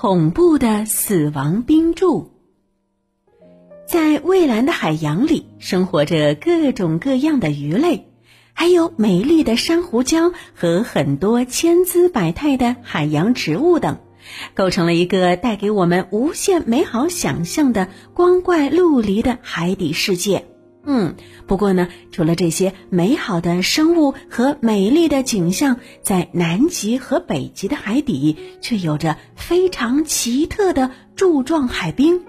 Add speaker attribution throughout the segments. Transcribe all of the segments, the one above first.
Speaker 1: 恐怖的死亡冰柱。在蔚蓝的海洋里，生活着各种各样的鱼类，还有美丽的珊瑚礁和很多千姿百态的海洋植物等，构成了一个带给我们无限美好想象的光怪陆离的海底世界。嗯，不过呢，除了这些美好的生物和美丽的景象，在南极和北极的海底却有着非常奇特的柱状海冰。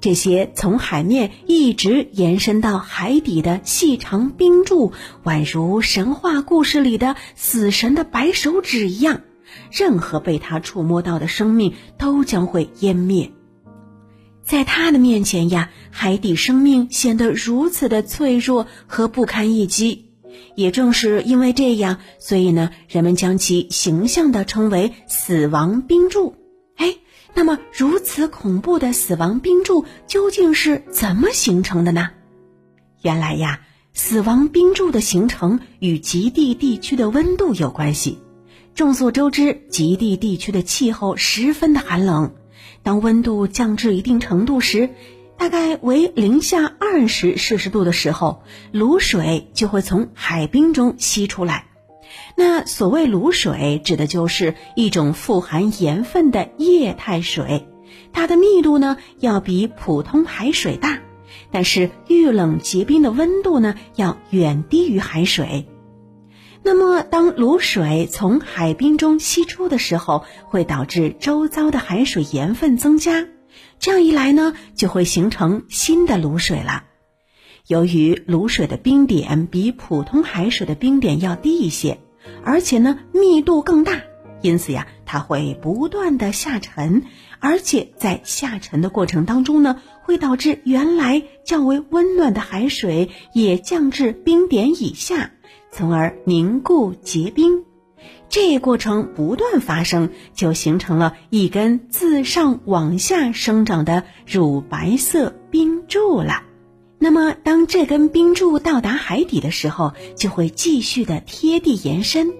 Speaker 1: 这些从海面一直延伸到海底的细长冰柱，宛如神话故事里的死神的白手指一样，任何被它触摸到的生命都将会湮灭。在它的面前呀，海底生命显得如此的脆弱和不堪一击。也正是因为这样，所以呢，人们将其形象地称为“死亡冰柱”。哎。那么，如此恐怖的死亡冰柱究竟是怎么形成的呢？原来呀，死亡冰柱的形成与极地地区的温度有关系。众所周知，极地地区的气候十分的寒冷，当温度降至一定程度时，大概为零下二十摄氏度的时候，卤水就会从海冰中吸出来。那所谓卤水，指的就是一种富含盐分的液态水，它的密度呢要比普通海水大，但是遇冷结冰的温度呢要远低于海水。那么，当卤水从海冰中析出的时候，会导致周遭的海水盐分增加，这样一来呢，就会形成新的卤水了。由于卤水的冰点比普通海水的冰点要低一些。而且呢，密度更大，因此呀，它会不断的下沉，而且在下沉的过程当中呢，会导致原来较为温暖的海水也降至冰点以下，从而凝固结冰。这一过程不断发生，就形成了一根自上往下生长的乳白色冰柱了。那么，当这根冰柱到达海底的时候，就会继续的贴地延伸。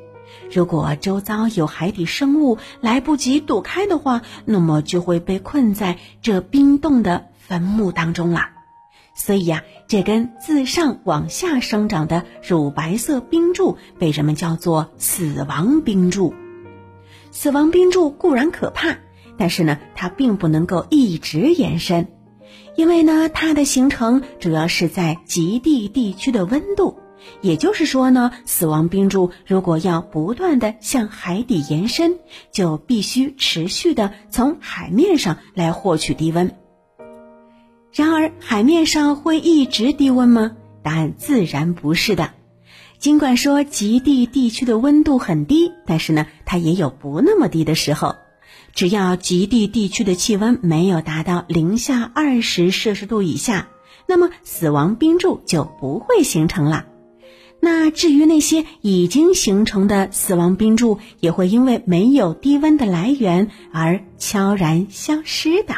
Speaker 1: 如果周遭有海底生物来不及躲开的话，那么就会被困在这冰冻的坟墓当中了。所以呀，这根自上往下生长的乳白色冰柱被人们叫做“死亡冰柱”。死亡冰柱固然可怕，但是呢，它并不能够一直延伸。因为呢，它的形成主要是在极地地区的温度，也就是说呢，死亡冰柱如果要不断的向海底延伸，就必须持续的从海面上来获取低温。然而，海面上会一直低温吗？答案自然不是的。尽管说极地地区的温度很低，但是呢，它也有不那么低的时候。只要极地地区的气温没有达到零下二十摄氏度以下，那么死亡冰柱就不会形成了。那至于那些已经形成的死亡冰柱，也会因为没有低温的来源而悄然消失的。